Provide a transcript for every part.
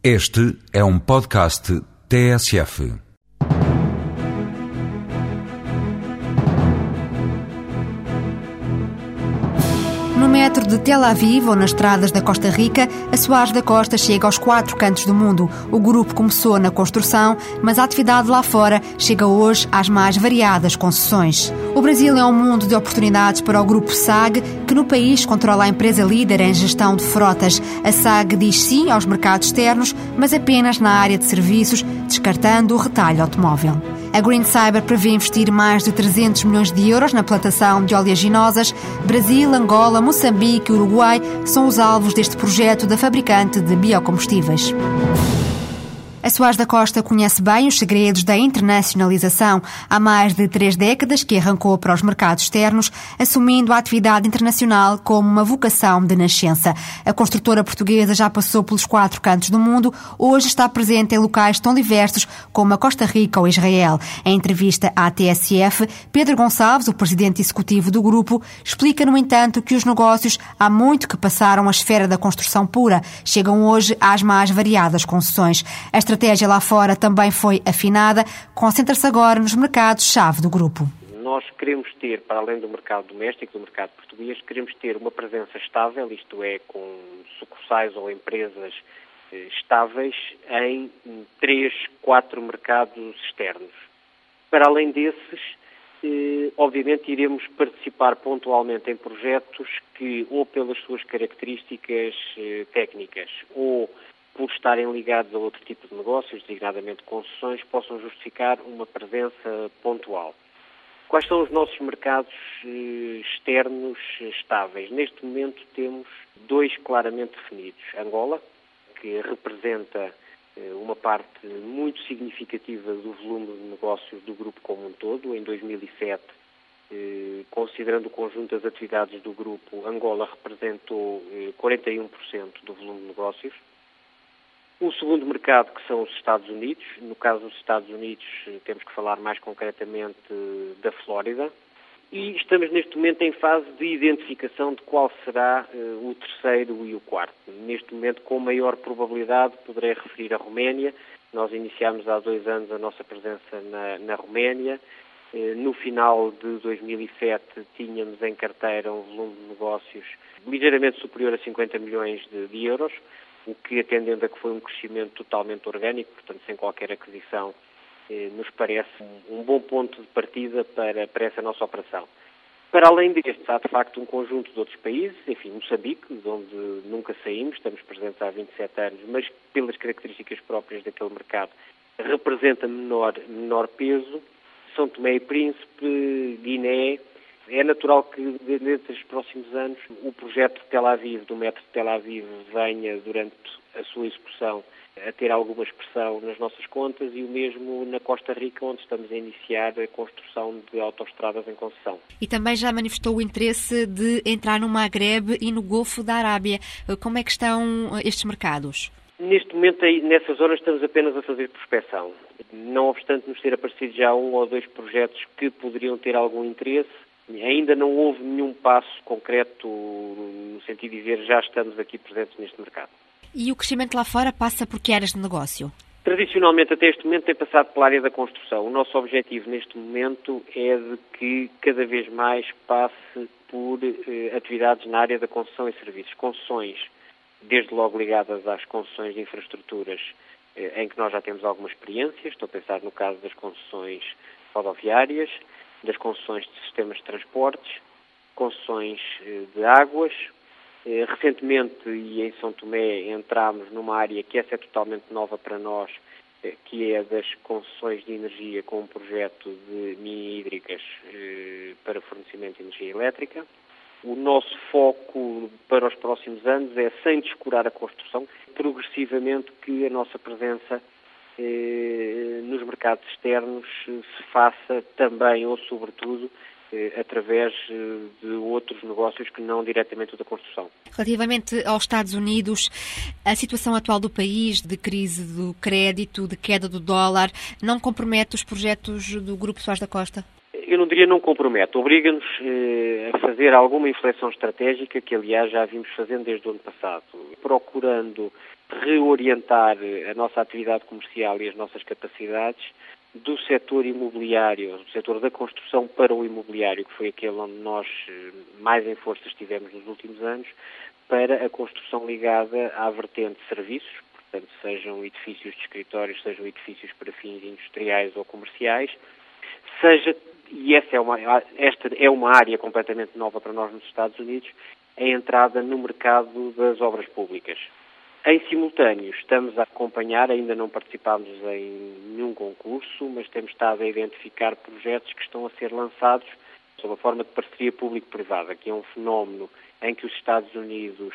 Este é um podcast TSF. No metro de Tel Aviv ou nas estradas da Costa Rica, a Soares da Costa chega aos quatro cantos do mundo. O grupo começou na construção, mas a atividade lá fora chega hoje às mais variadas concessões. O Brasil é um mundo de oportunidades para o grupo SAG, que no país controla a empresa líder em gestão de frotas. A SAG diz sim aos mercados externos, mas apenas na área de serviços, descartando o retalho automóvel. A Green Cyber prevê investir mais de 300 milhões de euros na plantação de oleaginosas. Brasil, Angola, Moçambique e Uruguai são os alvos deste projeto da fabricante de biocombustíveis. A Soares da Costa conhece bem os segredos da internacionalização. Há mais de três décadas que arrancou para os mercados externos, assumindo a atividade internacional como uma vocação de nascença. A construtora portuguesa já passou pelos quatro cantos do mundo, hoje está presente em locais tão diversos como a Costa Rica ou Israel. Em entrevista à TSF, Pedro Gonçalves, o presidente executivo do grupo, explica, no entanto, que os negócios há muito que passaram a esfera da construção pura, chegam hoje às mais variadas concessões. Estratégia lá fora também foi afinada, concentra-se agora nos mercados-chave do grupo. Nós queremos ter, para além do mercado doméstico, do mercado português, queremos ter uma presença estável, isto é, com sucursais ou empresas estáveis em três, quatro mercados externos. Para além desses, obviamente iremos participar pontualmente em projetos que, ou pelas suas características técnicas, ou por estarem ligados a outro tipo de negócios, designadamente concessões, possam justificar uma presença pontual. Quais são os nossos mercados externos estáveis? Neste momento temos dois claramente definidos. Angola, que representa uma parte muito significativa do volume de negócios do grupo como um todo. Em 2007, considerando o conjunto das atividades do grupo, Angola representou 41% do volume de negócios. O segundo mercado, que são os Estados Unidos. No caso dos Estados Unidos, temos que falar mais concretamente da Flórida. E estamos neste momento em fase de identificação de qual será uh, o terceiro e o quarto. Neste momento, com maior probabilidade, poderei referir a Roménia. Nós iniciámos há dois anos a nossa presença na, na Roménia. No final de 2007, tínhamos em carteira um volume de negócios ligeiramente superior a 50 milhões de, de euros o que, atendendo a que foi um crescimento totalmente orgânico, portanto, sem qualquer aquisição, eh, nos parece um, bom ponto de partida para, para essa nossa operação. Para além destes, há de facto um conjunto de outros países, enfim, Moçambique, de onde nunca saímos, estamos presentes há 27 anos, mas pelas características próprias daquele mercado, representa menor, menor peso. São Tomé e Príncipe, Guiné, é natural que, dentro dos próximos anos, o projeto de Tel Aviv, do metro de Tel Aviv, venha, durante a sua execução, a ter alguma expressão nas nossas contas e o mesmo na Costa Rica, onde estamos a iniciar a construção de autoestradas em concessão. E também já manifestou o interesse de entrar no Maghreb e no Golfo da Arábia. Como é que estão estes mercados? Neste momento, aí, nessas zonas, estamos apenas a fazer prospecção. Não obstante nos ter aparecido já um ou dois projetos que poderiam ter algum interesse, Ainda não houve nenhum passo concreto no sentido de dizer já estamos aqui presentes neste mercado. E o crescimento lá fora passa por que áreas de negócio? Tradicionalmente, até este momento, tem passado pela área da construção. O nosso objetivo neste momento é de que cada vez mais passe por eh, atividades na área da construção e serviços. Concessões, desde logo ligadas às concessões de infraestruturas, eh, em que nós já temos alguma experiência. Estou a pensar no caso das concessões rodoviárias, das concessões de sistemas de transportes, concessões de águas. Recentemente, e em São Tomé, entramos numa área que essa é totalmente nova para nós, que é das concessões de energia com um projeto de mini-hídricas para fornecimento de energia elétrica. O nosso foco para os próximos anos é, sem descurar a construção, progressivamente que a nossa presença nos mercados externos se faça também ou sobretudo através de outros negócios que não diretamente o da construção. Relativamente aos Estados Unidos, a situação atual do país, de crise do crédito, de queda do dólar, não compromete os projetos do Grupo Soares da Costa? Eu não diria não compromete, obriga-nos a fazer alguma inflexão estratégica que, aliás, já vimos fazendo desde o ano passado, procurando reorientar a nossa atividade comercial e as nossas capacidades do setor imobiliário, do setor da construção para o imobiliário, que foi aquele onde nós eh, mais em força estivemos nos últimos anos, para a construção ligada à vertente de serviços, portanto, sejam edifícios de escritórios, sejam edifícios para fins industriais ou comerciais, seja, e essa é uma, esta é uma área completamente nova para nós nos Estados Unidos, a entrada no mercado das obras públicas. Em simultâneo, estamos a acompanhar, ainda não participámos em nenhum concurso, mas temos estado a identificar projetos que estão a ser lançados sob a forma de parceria público-privada, que é um fenómeno em que os Estados Unidos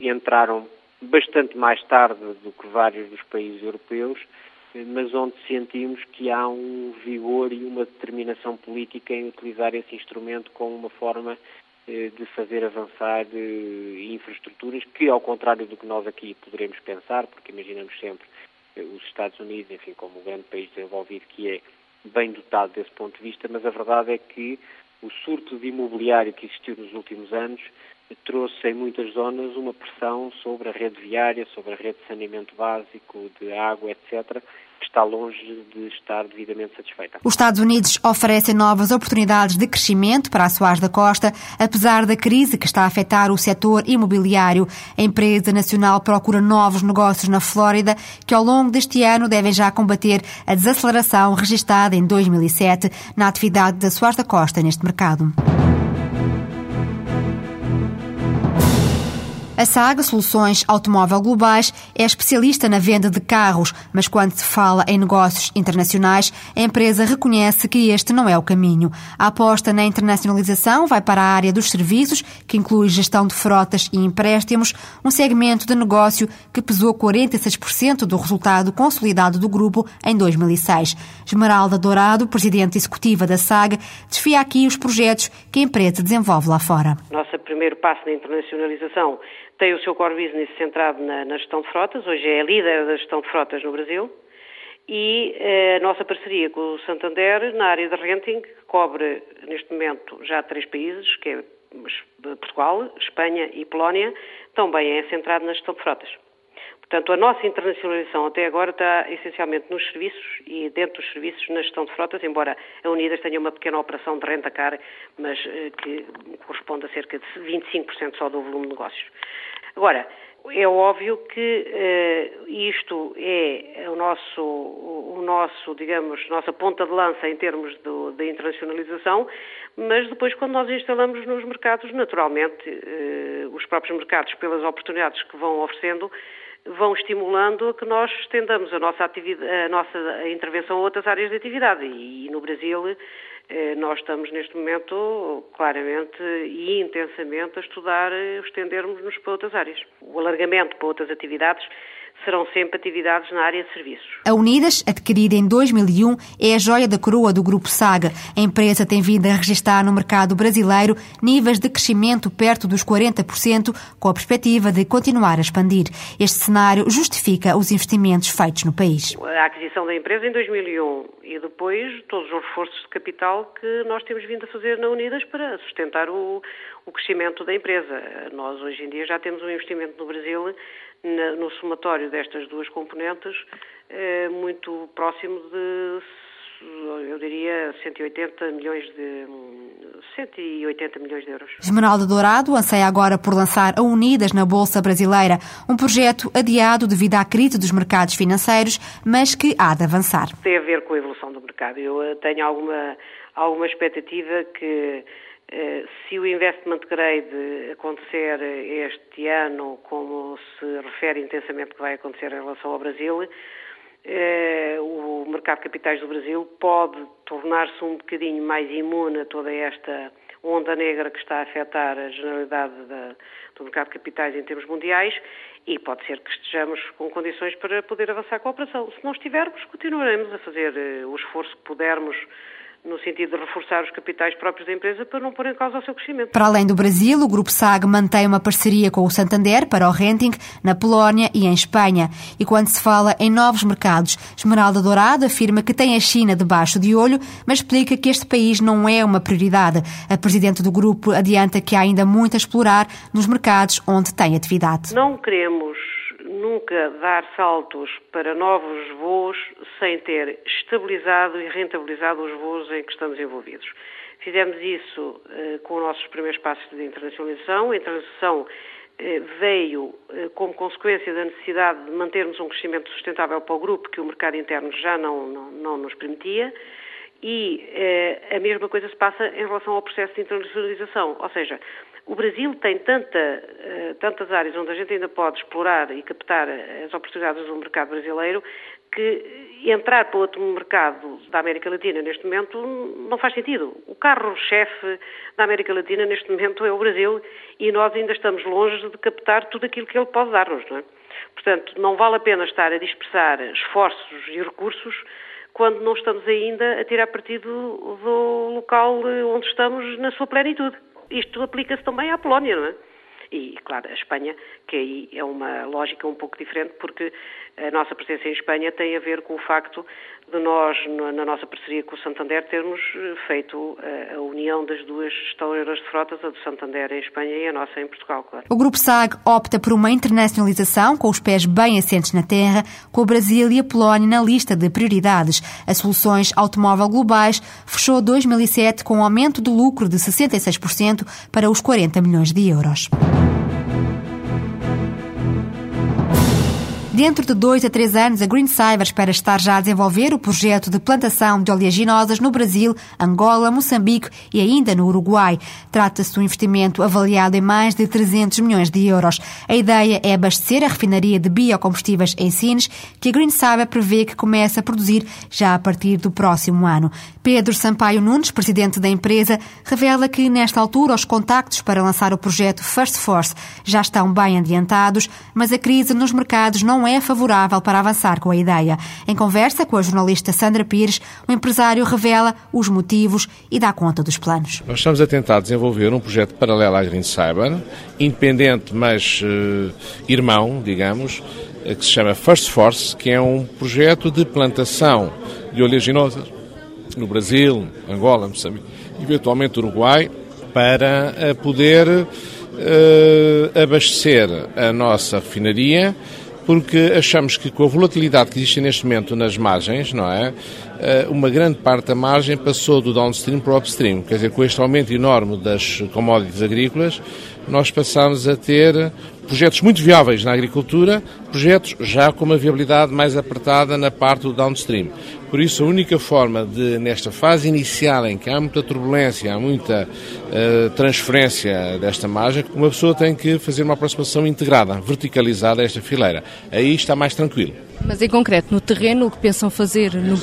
entraram bastante mais tarde do que vários dos países europeus, mas onde sentimos que há um vigor e uma determinação política em utilizar esse instrumento como uma forma de fazer avançar eh, infraestruturas que, ao contrário do que nós aqui poderemos pensar, porque imaginamos sempre eh, os Estados Unidos, enfim, como o grande país desenvolvido que é, bem dotado desse ponto de vista, mas a verdade é que o surto de imobiliário que existiu nos últimos anos trouxe em muitas zonas uma pressão sobre a rede viária, sobre a rede de saneamento básico, de água, etc., que está longe de estar devidamente satisfeita. Os Estados Unidos oferecem novas oportunidades de crescimento para a Soares da Costa, apesar da crise que está a afetar o setor imobiliário. A empresa nacional procura novos negócios na Flórida, que ao longo deste ano devem já combater a desaceleração registada em 2007 na atividade da Soares da Costa neste mercado. A Saga Soluções Automóvel Globais é especialista na venda de carros, mas quando se fala em negócios internacionais, a empresa reconhece que este não é o caminho. A aposta na internacionalização vai para a área dos serviços, que inclui gestão de frotas e empréstimos, um segmento de negócio que pesou 46% do resultado consolidado do grupo em 2006. Esmeralda Dourado, presidente executiva da Saga, desfia aqui os projetos que a empresa desenvolve lá fora. Nosso primeiro passo na internacionalização tem o seu core business centrado na, na gestão de frotas, hoje é líder da gestão de frotas no Brasil, e eh, a nossa parceria com o Santander na área de renting cobre neste momento já três países, que é Portugal, Espanha e Polónia, também é centrado na gestão de frotas. Portanto, a nossa internacionalização até agora está essencialmente nos serviços e dentro dos serviços na gestão de frotas, embora a Unidas tenha uma pequena operação de renta-car, mas eh, que corresponde a cerca de 25% só do volume de negócios. Agora, é óbvio que uh, isto é o nosso, o nosso, digamos, nossa ponta de lança em termos da internacionalização, mas depois quando nós instalamos nos mercados, naturalmente, uh, os próprios mercados, pelas oportunidades que vão oferecendo, vão estimulando a que nós estendamos a nossa, a nossa intervenção a outras áreas de atividade. E, no Brasil nós estamos neste momento claramente e intensamente a estudar eh, estendermos-nos para outras áreas. O alargamento para outras atividades serão sempre atividades na área de serviços. A Unidas, adquirida em 2001, é a joia da coroa do Grupo Saga. A empresa tem vindo a registrar no mercado brasileiro níveis de crescimento perto dos 40%, com a perspectiva de continuar a expandir. Este cenário justifica os investimentos feitos no país. A aquisição da empresa em 2001 e depois todos os reforços de capital que nós temos vindo a fazer na Unidas para sustentar o, o crescimento da empresa. Nós hoje em dia já temos um investimento no Brasil no somatório destas duas componentes é muito próximo de eu diria 180 milhões de 180 milhões de euros. Esmeralda Dourado anseia agora por lançar a Unidas na Bolsa Brasileira, um projeto adiado devido à crise dos mercados financeiros, mas que há de avançar. Tem a ver com a evolução do mercado. Eu eh, tenho alguma alguma expectativa que eh, se o investment grade acontecer este ano, como se refere intensamente que vai acontecer em relação ao Brasil, eh, o mercado de capitais do Brasil pode tornar-se um bocadinho mais imune a toda esta onda negra que está a afetar a generalidade da, do mercado de capitais em termos mundiais e pode ser que estejamos com condições para poder avançar com a operação. Se não estivermos, continuaremos a fazer eh, o esforço que pudermos no sentido de reforçar os capitais próprios da empresa para não pôr em causa o seu crescimento. Para além do Brasil, o Grupo SAG mantém uma parceria com o Santander para o renting na Polónia e em Espanha. E quando se fala em novos mercados, Esmeralda Dourado afirma que tem a China debaixo de olho, mas explica que este país não é uma prioridade. A presidente do grupo adianta que há ainda muito a explorar nos mercados onde tem atividade. Não queremos nunca dar saltos para novos voos sem ter estabilizado e rentabilizado os voos em que estamos envolvidos. Fizemos isso eh, com os nossos primeiros passos de internacionalização. A internacionalização eh, veio eh, como consequência da necessidade de mantermos um crescimento sustentável para o grupo que o mercado interno já não, não, não nos permitia. E a mesma coisa se passa em relação ao processo de internacionalização, ou seja, o Brasil tem tanta, uh, tantas áreas onde a gente ainda pode explorar e captar as oportunidades do mercado brasileiro que entrar para outro mercado da América Latina neste momento não faz sentido. O carro-chefe da América Latina neste momento é o Brasil e nós ainda estamos longe de captar tudo aquilo que ele pode dar-nos. Não é? Portanto, não vale a pena estar a dispersar esforços e recursos quando não estamos ainda a tirar partido do local onde estamos na sua plenitude isto aplica-se também à Polónia, não é? E, claro, a Espanha, que aí é uma lógica um pouco diferente, porque a nossa presença em Espanha tem a ver com o facto de nós, na nossa parceria com o Santander, termos eh, feito eh, a união das duas estaleiras de frotas, a do Santander em Espanha e a nossa em Portugal, claro. O Grupo SAG opta por uma internacionalização com os pés bem assentes na terra, com o Brasil e a Polónia na lista de prioridades. A Soluções Automóvel Globais fechou 2007 com um aumento do lucro de 66% para os 40 milhões de euros. Dentro de dois a três anos, a Green Cyber espera estar já a desenvolver o projeto de plantação de oleaginosas no Brasil, Angola, Moçambique e ainda no Uruguai. Trata-se de um investimento avaliado em mais de 300 milhões de euros. A ideia é abastecer a refinaria de biocombustíveis em Sines, que a Green Cyber prevê que comece a produzir já a partir do próximo ano. Pedro Sampaio Nunes, presidente da empresa, revela que nesta altura os contactos para lançar o projeto First Force já estão bem adiantados, mas a crise nos mercados não é favorável para avançar com a ideia. Em conversa com a jornalista Sandra Pires, o empresário revela os motivos e dá conta dos planos. Nós estamos a tentar desenvolver um projeto paralelo à Green Cyber, independente, mas uh, irmão, digamos, eh, que se chama First Force, que é um projeto de plantação de oleaginosas no Brasil, Angola, Moçambique, eventualmente Uruguai, para eh, poder uh, abastecer a nossa refinaria porque achamos que com a volatilidade que existe neste momento nas margens, não é? Eh, uma grande parte da margem passou do downstream para o upstream. Quer dizer, com este aumento enorme das commodities agrícolas, nós passamos a ter projetos muito viáveis na agricultura, projetos já com uma viabilidade mais apertada na parte do downstream. Por isso, a única forma de, nesta fase inicial em que há muita turbulência, há muita uh, transferência desta margem, uma pessoa tem que fazer uma aproximação integrada, verticalizada a esta fileira. Aí está mais tranquilo. Mas em concreto, no terreno, o que pensam fazer? No...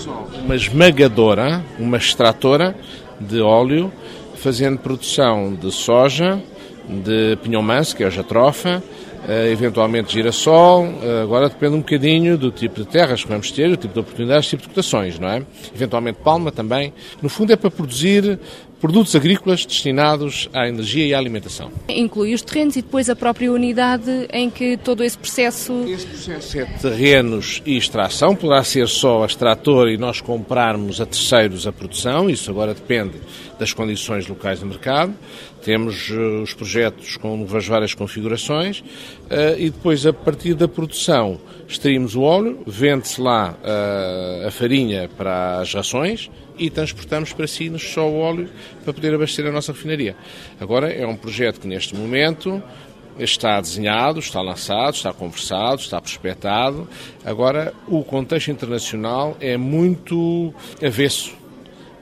Uma esmagadora, uma extratora de óleo, fazendo produção de soja, de pinhão manso, que é a jatrofa, uh, eventualmente girassol, uh, agora depende um bocadinho do tipo de terras que vamos ter, o tipo de oportunidades, o tipo de cotações, não é? Eventualmente palma também. No fundo é para produzir produtos agrícolas destinados à energia e à alimentação. Inclui os terrenos e depois a própria unidade em que todo esse processo... Processo é terrenos e extração, poderá ser só a extrator e nós comprarmos a terceiros a produção, isso agora depende das condições locais de mercado. Temos uh, os projetos com as várias configurações uh, e depois, a partir da produção, extraímos o óleo, vende-se lá uh, a farinha para as rações e transportamos para si só o óleo para poder abastecer a nossa refinaria. Agora é um projeto que neste momento está desenhado, está lançado, está conversado, está prospectado. Agora o contexto internacional é muito avesso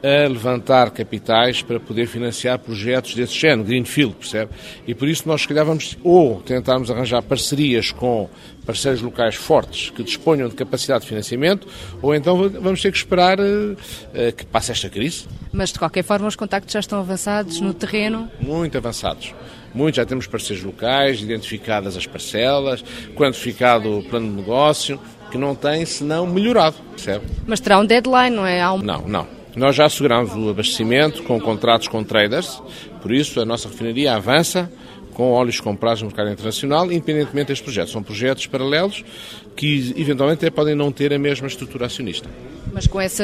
a levantar capitais para poder financiar projetos desse género, Greenfield, percebe? E por isso nós, se calhar, vamos ou tentarmos arranjar parcerias com parceiros locais fortes que disponham de capacidade de financiamento, ou então vamos ter que esperar uh, uh, que passe esta crise. Mas, de qualquer forma, os contactos já estão avançados no terreno? Muito avançados. Muito, já temos parceiros locais, identificadas as parcelas, quantificado o plano de negócio, que não tem senão melhorado, percebe? Mas terá um deadline, não é? Um... Não, não. Nós já asseguramos o abastecimento com contratos com traders, por isso a nossa refinaria avança com óleos comprados no mercado internacional, independentemente destes projetos. São projetos paralelos que eventualmente até podem não ter a mesma estrutura acionista. Mas com essa,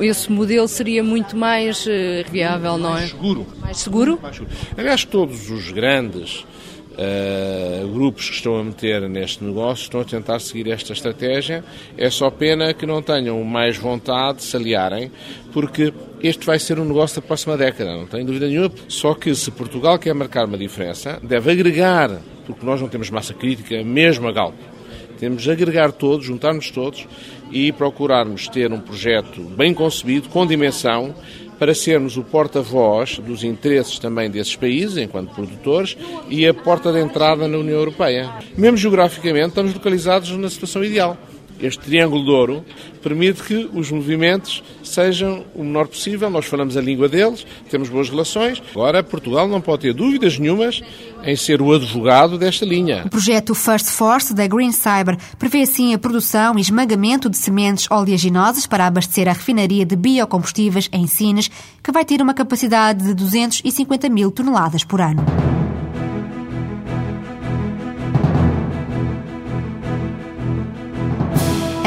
esse modelo seria muito mais uh, viável, não é? Mais seguro. Mais seguro? Mais seguro. Aliás, todos os grandes Uh, grupos que estão a meter neste negócio estão a tentar seguir esta estratégia. É só pena que não tenham mais vontade de se aliarem, porque este vai ser um negócio da próxima década, não tenho dúvida nenhuma. Só que se Portugal quer marcar uma diferença, deve agregar, porque nós não temos massa crítica, mesmo a Galp. Temos de agregar todos, juntarmos todos e procurarmos ter um projeto bem concebido, com dimensão, para sermos o porta-voz dos interesses também desses países, enquanto produtores, e a porta de entrada na União Europeia. Mesmo geograficamente, estamos localizados na situação ideal. Este triângulo de ouro permite que os movimentos sejam o menor possível, nós falamos a língua deles, temos boas relações. Agora, Portugal não pode ter dúvidas nenhumas em ser o advogado desta linha. O projeto First Force da Green Cyber prevê assim a produção e esmagamento de sementes oleaginosas para abastecer a refinaria de biocombustíveis em Sines, que vai ter uma capacidade de 250 mil toneladas por ano.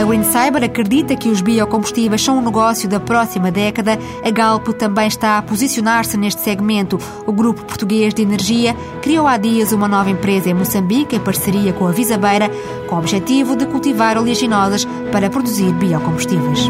Green Cyber acredita que os biocombustíveis são um negócio da próxima década. A Galp também está a posicionar-se neste segmento. O Grupo Português de Energia criou há dias uma nova empresa em Moçambique, em parceria com a Visabeira, com o objetivo de cultivar oleaginosas para produzir biocombustíveis.